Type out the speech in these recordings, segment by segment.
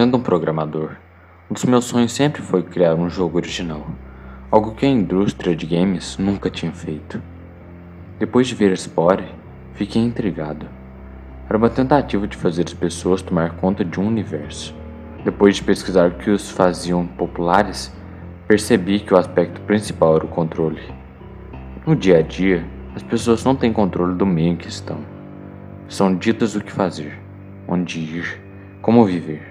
Sendo um programador, um dos meus sonhos sempre foi criar um jogo original, algo que a indústria de games nunca tinha feito. Depois de ver Spore, fiquei intrigado. Era uma tentativa de fazer as pessoas tomar conta de um universo. Depois de pesquisar o que os faziam populares, percebi que o aspecto principal era o controle. No dia a dia, as pessoas não têm controle do meio em que estão. São ditas o que fazer, onde ir, como viver.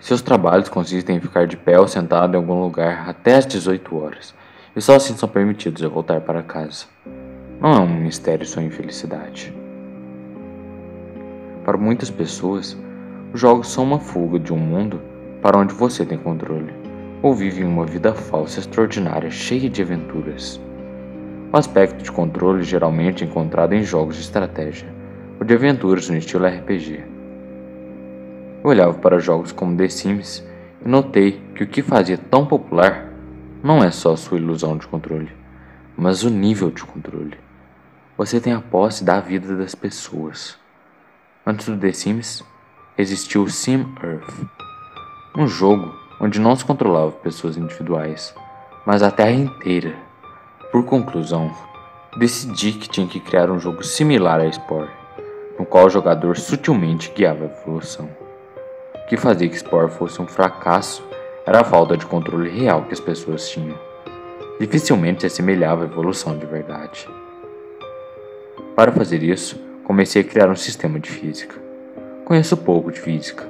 Seus trabalhos consistem em ficar de pé ou sentado em algum lugar até às 18 horas, e só assim são permitidos a voltar para casa. Não é um mistério sua infelicidade. Para muitas pessoas, os jogos são uma fuga de um mundo para onde você tem controle, ou vive uma vida falsa extraordinária cheia de aventuras. O aspecto de controle geralmente é encontrado em jogos de estratégia, ou de aventuras no estilo RPG. Eu olhava para jogos como The Sims e notei que o que fazia tão popular não é só sua ilusão de controle, mas o nível de controle. Você tem a posse da vida das pessoas. Antes do The Sims, existiu o Sim Earth, um jogo onde não se controlava pessoas individuais, mas a Terra inteira. Por conclusão, decidi que tinha que criar um jogo similar a Spore, no qual o jogador sutilmente guiava a evolução que fazia que Spore fosse um fracasso era a falta de controle real que as pessoas tinham. Dificilmente se assemelhava à evolução de verdade. Para fazer isso, comecei a criar um sistema de física. Conheço pouco de física,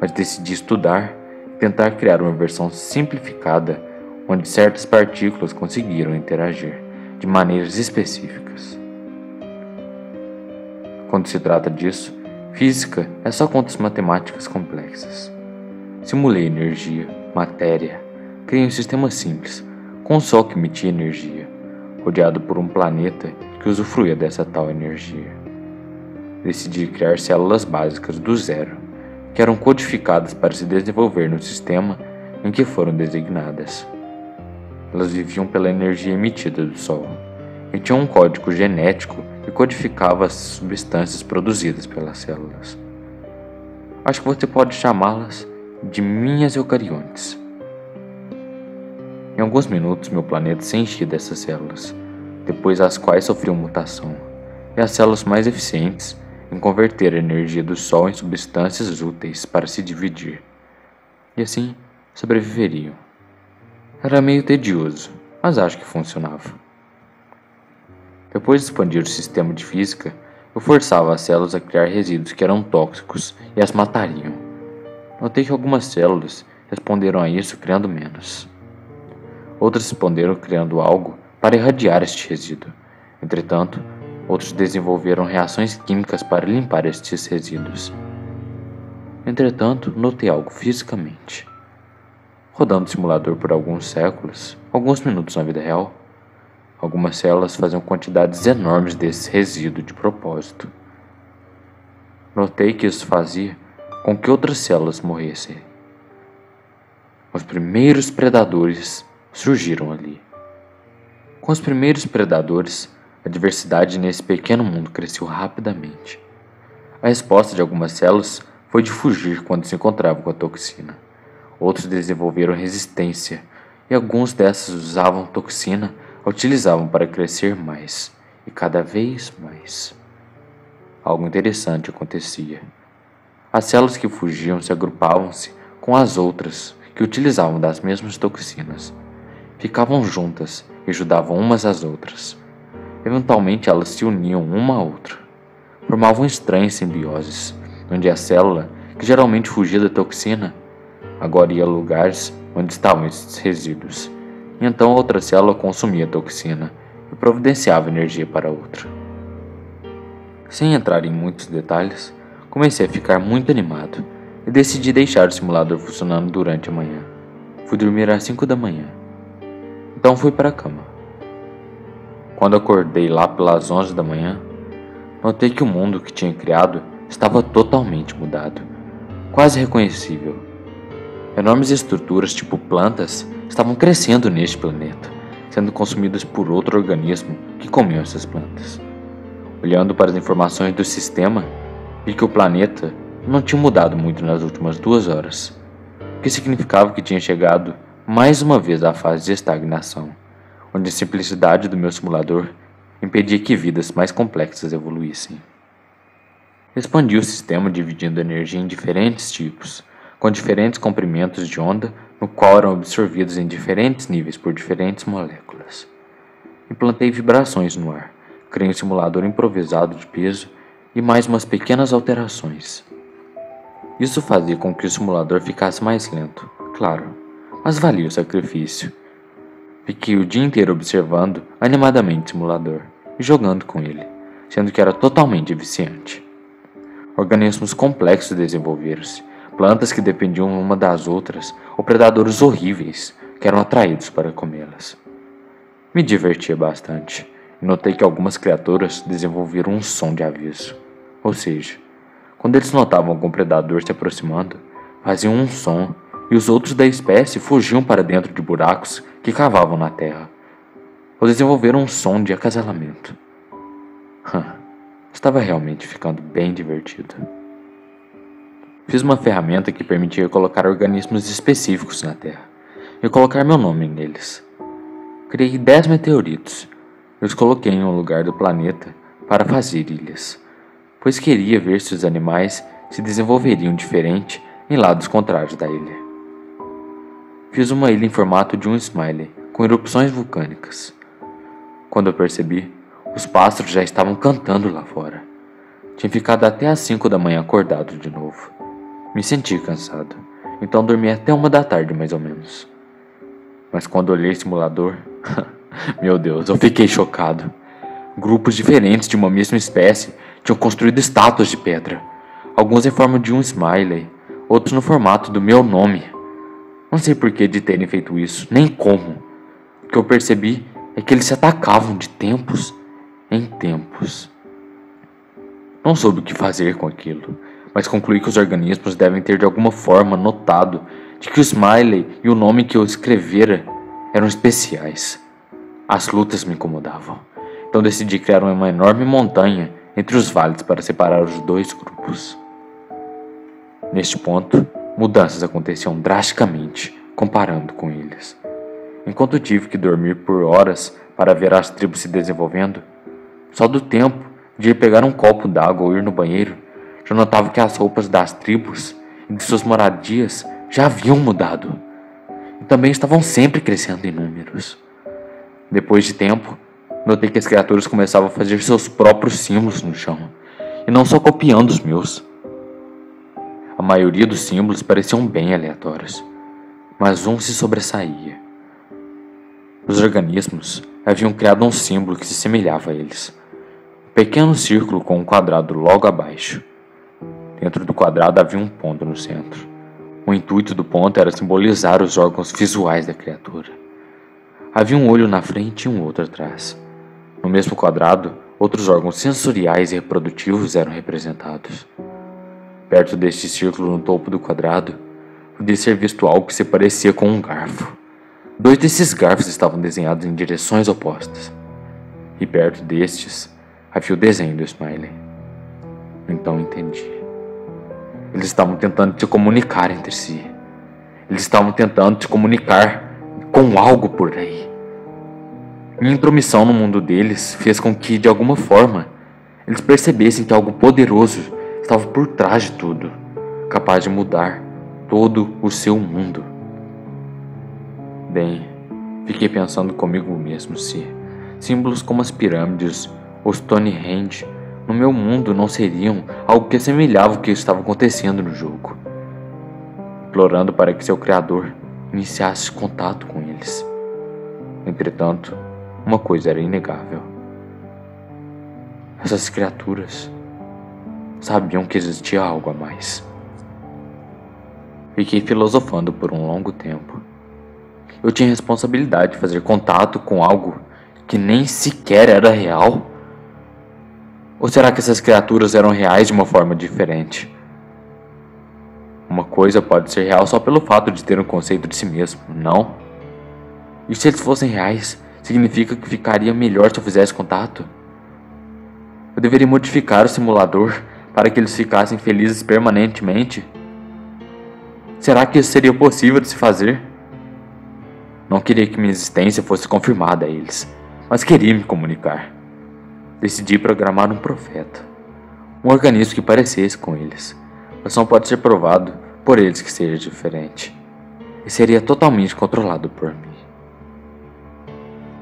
mas decidi estudar e tentar criar uma versão simplificada onde certas partículas conseguiram interagir de maneiras específicas. Quando se trata disso, Física é só contas matemáticas complexas. Simulei energia, matéria, criei um sistema simples, com um sol que emitia energia, rodeado por um planeta que usufruía dessa tal energia. Decidi criar células básicas do zero, que eram codificadas para se desenvolver no sistema em que foram designadas. Elas viviam pela energia emitida do Sol e tinham um código genético codificava as substâncias produzidas pelas células. Acho que você pode chamá-las de minhas eucariontes. Em alguns minutos, meu planeta se enchia dessas células, depois as quais sofriam mutação, e as células mais eficientes em converter a energia do Sol em substâncias úteis para se dividir, e assim sobreviveriam. Era meio tedioso, mas acho que funcionava. Depois de expandir o sistema de física, eu forçava as células a criar resíduos que eram tóxicos e as matariam. Notei que algumas células responderam a isso criando menos. Outras responderam criando algo para irradiar este resíduo. Entretanto, outros desenvolveram reações químicas para limpar estes resíduos. Entretanto, notei algo fisicamente. Rodando o simulador por alguns séculos, alguns minutos na vida real, Algumas células faziam quantidades enormes desse resíduo de propósito. Notei que isso fazia com que outras células morressem. Os primeiros predadores surgiram ali. Com os primeiros predadores, a diversidade nesse pequeno mundo cresceu rapidamente. A resposta de algumas células foi de fugir quando se encontravam com a toxina. Outros desenvolveram resistência e alguns dessas usavam toxina a utilizavam para crescer mais e cada vez mais. Algo interessante acontecia. As células que fugiam se agrupavam-se com as outras que utilizavam das mesmas toxinas. Ficavam juntas e ajudavam umas às outras. Eventualmente elas se uniam uma à outra. Formavam estranhas simbioses, onde a célula, que geralmente fugia da toxina, agora ia a lugares onde estavam esses resíduos então outra célula consumia a toxina e providenciava energia para outra. Sem entrar em muitos detalhes, comecei a ficar muito animado e decidi deixar o simulador funcionando durante a manhã. Fui dormir às 5 da manhã. Então fui para a cama. Quando acordei lá pelas 11 da manhã, notei que o mundo que tinha criado estava totalmente mudado, quase reconhecível. Enormes estruturas, tipo plantas, estavam crescendo neste planeta, sendo consumidas por outro organismo que comia essas plantas. Olhando para as informações do sistema, vi que o planeta não tinham mudado muito nas últimas duas horas, o que significava que tinha chegado mais uma vez à fase de estagnação, onde a simplicidade do meu simulador impedia que vidas mais complexas evoluíssem. Expandi o sistema dividindo energia em diferentes tipos, com diferentes comprimentos de onda, no qual eram absorvidos em diferentes níveis por diferentes moléculas. Implantei vibrações no ar, criei um simulador improvisado de peso e mais umas pequenas alterações. Isso fazia com que o simulador ficasse mais lento, claro, mas valia o sacrifício. Fiquei o dia inteiro observando animadamente o simulador e jogando com ele, sendo que era totalmente viciante. Organismos complexos desenvolveram-se, plantas que dependiam uma das outras, ou predadores horríveis que eram atraídos para comê-las. Me divertia bastante e notei que algumas criaturas desenvolveram um som de aviso, ou seja, quando eles notavam algum predador se aproximando, faziam um som e os outros da espécie fugiam para dentro de buracos que cavavam na terra, ou desenvolveram um som de acasalamento. Estava realmente ficando bem divertido. Fiz uma ferramenta que permitia colocar organismos específicos na Terra e colocar meu nome neles. Criei 10 meteoritos e os coloquei em um lugar do planeta para fazer ilhas, pois queria ver se os animais se desenvolveriam diferente em lados contrários da ilha. Fiz uma ilha em formato de um smiley, com erupções vulcânicas. Quando eu percebi, os pássaros já estavam cantando lá fora. Tinha ficado até às cinco da manhã acordado de novo. Me senti cansado, então dormi até uma da tarde mais ou menos. Mas quando olhei o simulador, meu Deus, eu fiquei chocado. Grupos diferentes de uma mesma espécie tinham construído estátuas de pedra, alguns em forma de um smiley, outros no formato do meu nome. Não sei por que de terem feito isso, nem como. O que eu percebi é que eles se atacavam de tempos em tempos. Não soube o que fazer com aquilo, mas concluí que os organismos devem ter de alguma forma notado de que o Smiley e o nome que eu escrevera eram especiais. As lutas me incomodavam, então decidi criar uma enorme montanha entre os vales para separar os dois grupos. Neste ponto, mudanças aconteciam drasticamente comparando com eles. Enquanto tive que dormir por horas para ver as tribos se desenvolvendo, só do tempo de ir pegar um copo d'água ou ir no banheiro, já notava que as roupas das tribos e de suas moradias já haviam mudado e também estavam sempre crescendo em números. Depois de tempo, notei que as criaturas começavam a fazer seus próprios símbolos no chão e não só copiando os meus. A maioria dos símbolos pareciam bem aleatórios, mas um se sobressaía. Os organismos haviam criado um símbolo que se semelhava a eles pequeno círculo com um quadrado logo abaixo. Dentro do quadrado havia um ponto no centro. O intuito do ponto era simbolizar os órgãos visuais da criatura. Havia um olho na frente e um outro atrás. No mesmo quadrado, outros órgãos sensoriais e reprodutivos eram representados. Perto deste círculo no topo do quadrado, podia ser visto algo que se parecia com um garfo. Dois desses garfos estavam desenhados em direções opostas. E perto destes, havia o desenho do Smiley. Então entendi. Eles estavam tentando se comunicar entre si. Eles estavam tentando se comunicar com algo por aí. Minha intromissão no mundo deles fez com que, de alguma forma, eles percebessem que algo poderoso estava por trás de tudo, capaz de mudar todo o seu mundo. Bem, fiquei pensando comigo mesmo se símbolos como as pirâmides os Stonehenge no meu mundo não seriam algo que assemelhava o que estava acontecendo no jogo, implorando para que seu criador iniciasse contato com eles. Entretanto, uma coisa era inegável. Essas criaturas sabiam que existia algo a mais. Fiquei filosofando por um longo tempo. Eu tinha responsabilidade de fazer contato com algo que nem sequer era real. Ou será que essas criaturas eram reais de uma forma diferente? Uma coisa pode ser real só pelo fato de ter um conceito de si mesmo, não? E se eles fossem reais, significa que ficaria melhor se eu fizesse contato? Eu deveria modificar o simulador para que eles ficassem felizes permanentemente? Será que isso seria possível de se fazer? Não queria que minha existência fosse confirmada a eles, mas queria me comunicar. Decidi programar um profeta, um organismo que parecesse com eles, mas não pode ser provado por eles que seja diferente, e seria totalmente controlado por mim.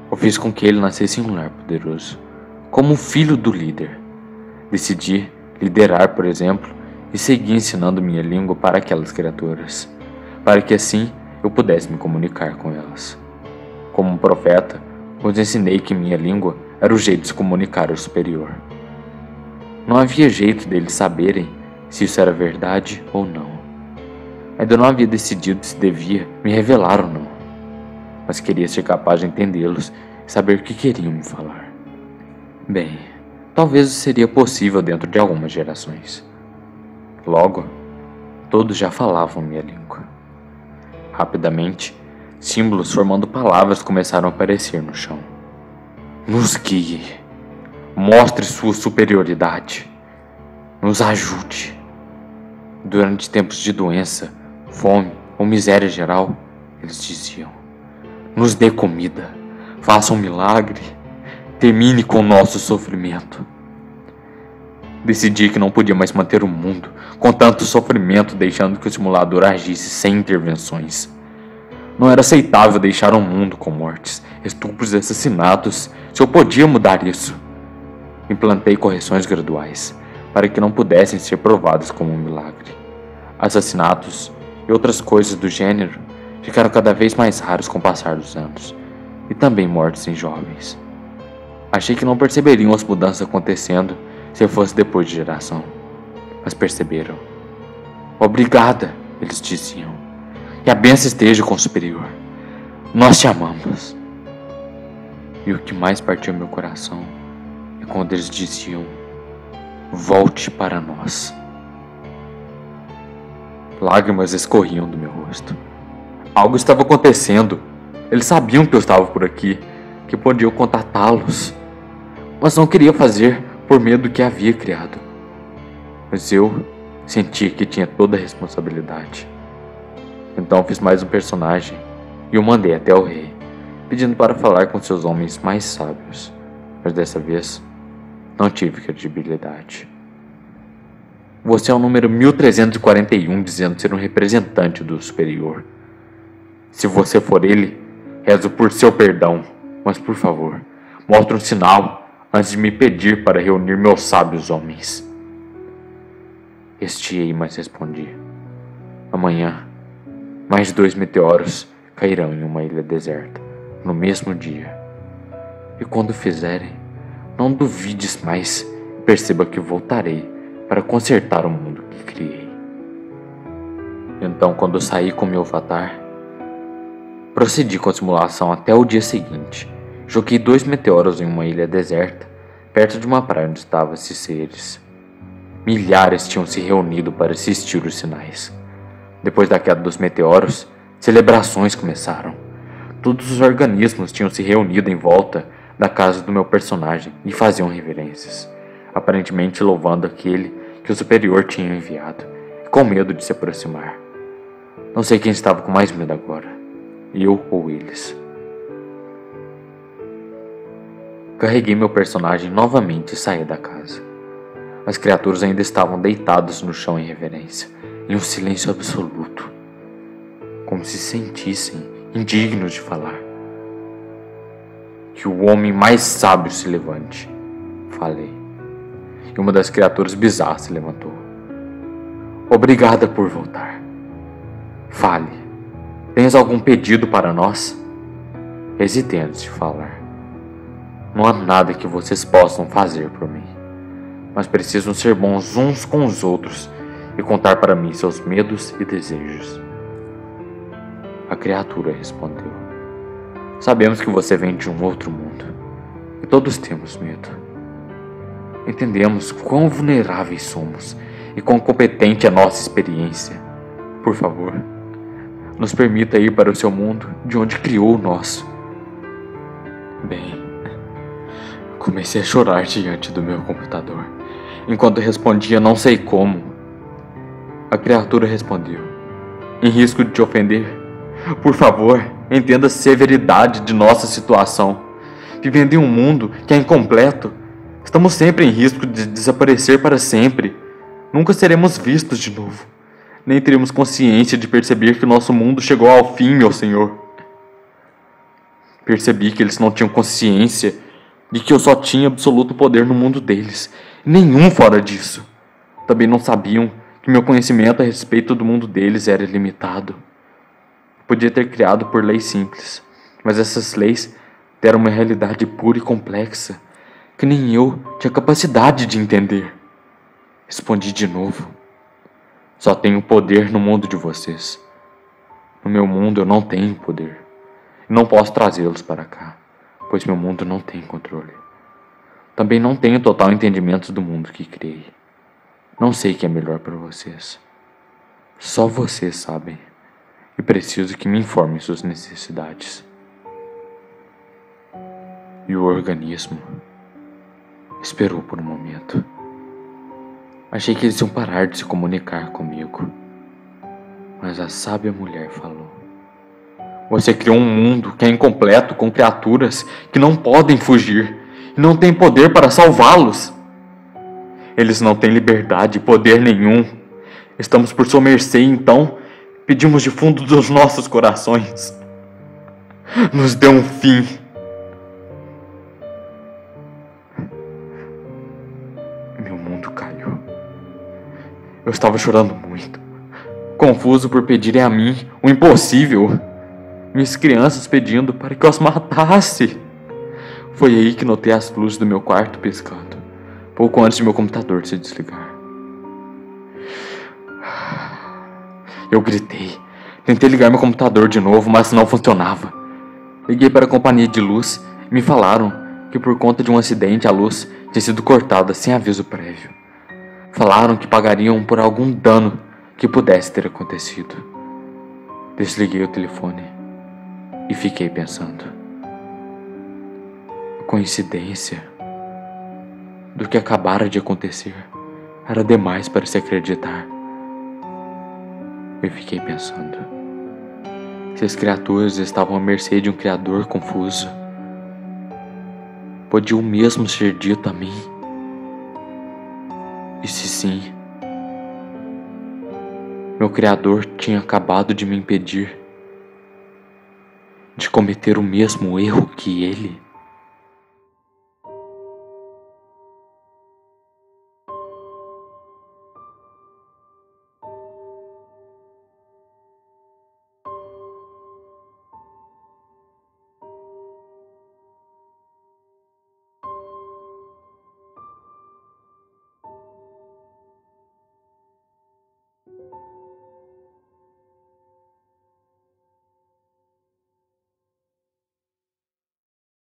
Eu fiz com que ele nascesse em um lar poderoso, como um filho do líder. Decidi liderar, por exemplo, e seguir ensinando minha língua para aquelas criaturas, para que assim eu pudesse me comunicar com elas. Como um profeta, os ensinei que minha língua era o jeito de se comunicar ao superior. Não havia jeito deles saberem se isso era verdade ou não. Ainda não havia decidido se devia me revelar ou não, mas queria ser capaz de entendê-los e saber o que queriam me falar. Bem, talvez isso seria possível dentro de algumas gerações. Logo, todos já falavam minha língua. Rapidamente, símbolos formando palavras começaram a aparecer no chão. Nos guie, mostre sua superioridade, nos ajude. Durante tempos de doença, fome ou miséria geral, eles diziam: nos dê comida, faça um milagre, termine com o nosso sofrimento. Decidi que não podia mais manter o mundo com tanto sofrimento, deixando que o simulador agisse sem intervenções. Não era aceitável deixar um mundo com mortes, estupros e assassinatos se eu podia mudar isso. Implantei correções graduais para que não pudessem ser provadas como um milagre. Assassinatos e outras coisas do gênero ficaram cada vez mais raros com o passar dos anos, e também mortes em jovens. Achei que não perceberiam as mudanças acontecendo se fosse depois de geração. Mas perceberam. Obrigada, eles diziam. E a benção esteja com o superior. Nós te amamos. E o que mais partiu meu coração é quando eles diziam: Volte para nós. Lágrimas escorriam do meu rosto. Algo estava acontecendo. Eles sabiam que eu estava por aqui, que podiam contatá-los, mas não queria fazer por medo do que havia criado. Mas eu senti que tinha toda a responsabilidade. Então fiz mais um personagem e o mandei até o rei, pedindo para falar com seus homens mais sábios. Mas dessa vez não tive credibilidade. Você é o número 1341 dizendo ser um representante do superior. Se você for ele, rezo por seu perdão, mas por favor, mostre um sinal antes de me pedir para reunir meus sábios homens. Estiei, mas respondi: Amanhã, mais dois meteoros cairão em uma ilha deserta, no mesmo dia. E quando fizerem, não duvides mais e perceba que voltarei para consertar o mundo que criei. Então, quando saí com meu avatar, procedi com a simulação até o dia seguinte Joguei dois meteoros em uma ilha deserta, perto de uma praia onde estavam esses seres. Milhares tinham se reunido para assistir os sinais. Depois da queda dos meteoros, celebrações começaram. Todos os organismos tinham se reunido em volta da casa do meu personagem e faziam reverências, aparentemente louvando aquele que o superior tinha enviado, com medo de se aproximar. Não sei quem estava com mais medo agora, eu ou eles. Carreguei meu personagem novamente e saí da casa. As criaturas ainda estavam deitadas no chão em reverência, em um silêncio absoluto, como se sentissem indignos de falar. Que o homem mais sábio se levante, falei. E uma das criaturas bizarras se levantou. Obrigada por voltar. Fale. Tens algum pedido para nós? Hesitei de falar. Não há nada que vocês possam fazer por mim, mas precisam ser bons uns com os outros e contar para mim seus medos e desejos. A criatura respondeu: Sabemos que você vem de um outro mundo e todos temos medo. Entendemos quão vulneráveis somos e quão competente é a nossa experiência. Por favor, nos permita ir para o seu mundo de onde criou o nosso. Bem, Comecei a chorar diante do meu computador. enquanto respondia não sei como. A criatura respondeu: Em risco de te ofender, por favor, entenda a severidade de nossa situação. Vivendo em um mundo que é incompleto, estamos sempre em risco de desaparecer para sempre. Nunca seremos vistos de novo. Nem teremos consciência de perceber que nosso mundo chegou ao fim, meu Senhor. Percebi que eles não tinham consciência de que eu só tinha absoluto poder no mundo deles, nenhum fora disso. Também não sabiam que meu conhecimento a respeito do mundo deles era limitado. Podia ter criado por leis simples, mas essas leis deram uma realidade pura e complexa que nem eu tinha capacidade de entender. Respondi de novo. Só tenho poder no mundo de vocês. No meu mundo eu não tenho poder. Não posso trazê-los para cá, pois meu mundo não tem controle. Também não tenho total entendimento do mundo que criei. Não sei o que é melhor para vocês. Só vocês sabem. E preciso que me informem suas necessidades. E o organismo esperou por um momento. Achei que eles iam parar de se comunicar comigo. Mas a sábia mulher falou. Você criou um mundo que é incompleto com criaturas que não podem fugir e não têm poder para salvá-los. Eles não têm liberdade e poder nenhum. Estamos por sua mercê, então pedimos de fundo dos nossos corações. Nos dê um fim. Meu mundo caiu. Eu estava chorando muito, confuso por pedirem a mim o impossível minhas crianças pedindo para que eu as matasse. Foi aí que notei as luzes do meu quarto piscando, pouco antes de meu computador se desligar. Eu gritei. Tentei ligar meu computador de novo, mas não funcionava. Liguei para a companhia de luz e me falaram que por conta de um acidente a luz tinha sido cortada sem aviso prévio. Falaram que pagariam por algum dano que pudesse ter acontecido. Desliguei o telefone e fiquei pensando. Coincidência do que acabara de acontecer era demais para se acreditar. Eu fiquei pensando. Se as criaturas estavam à mercê de um Criador confuso, podia o mesmo ser dito a mim? E se sim, meu Criador tinha acabado de me impedir de cometer o mesmo erro que ele?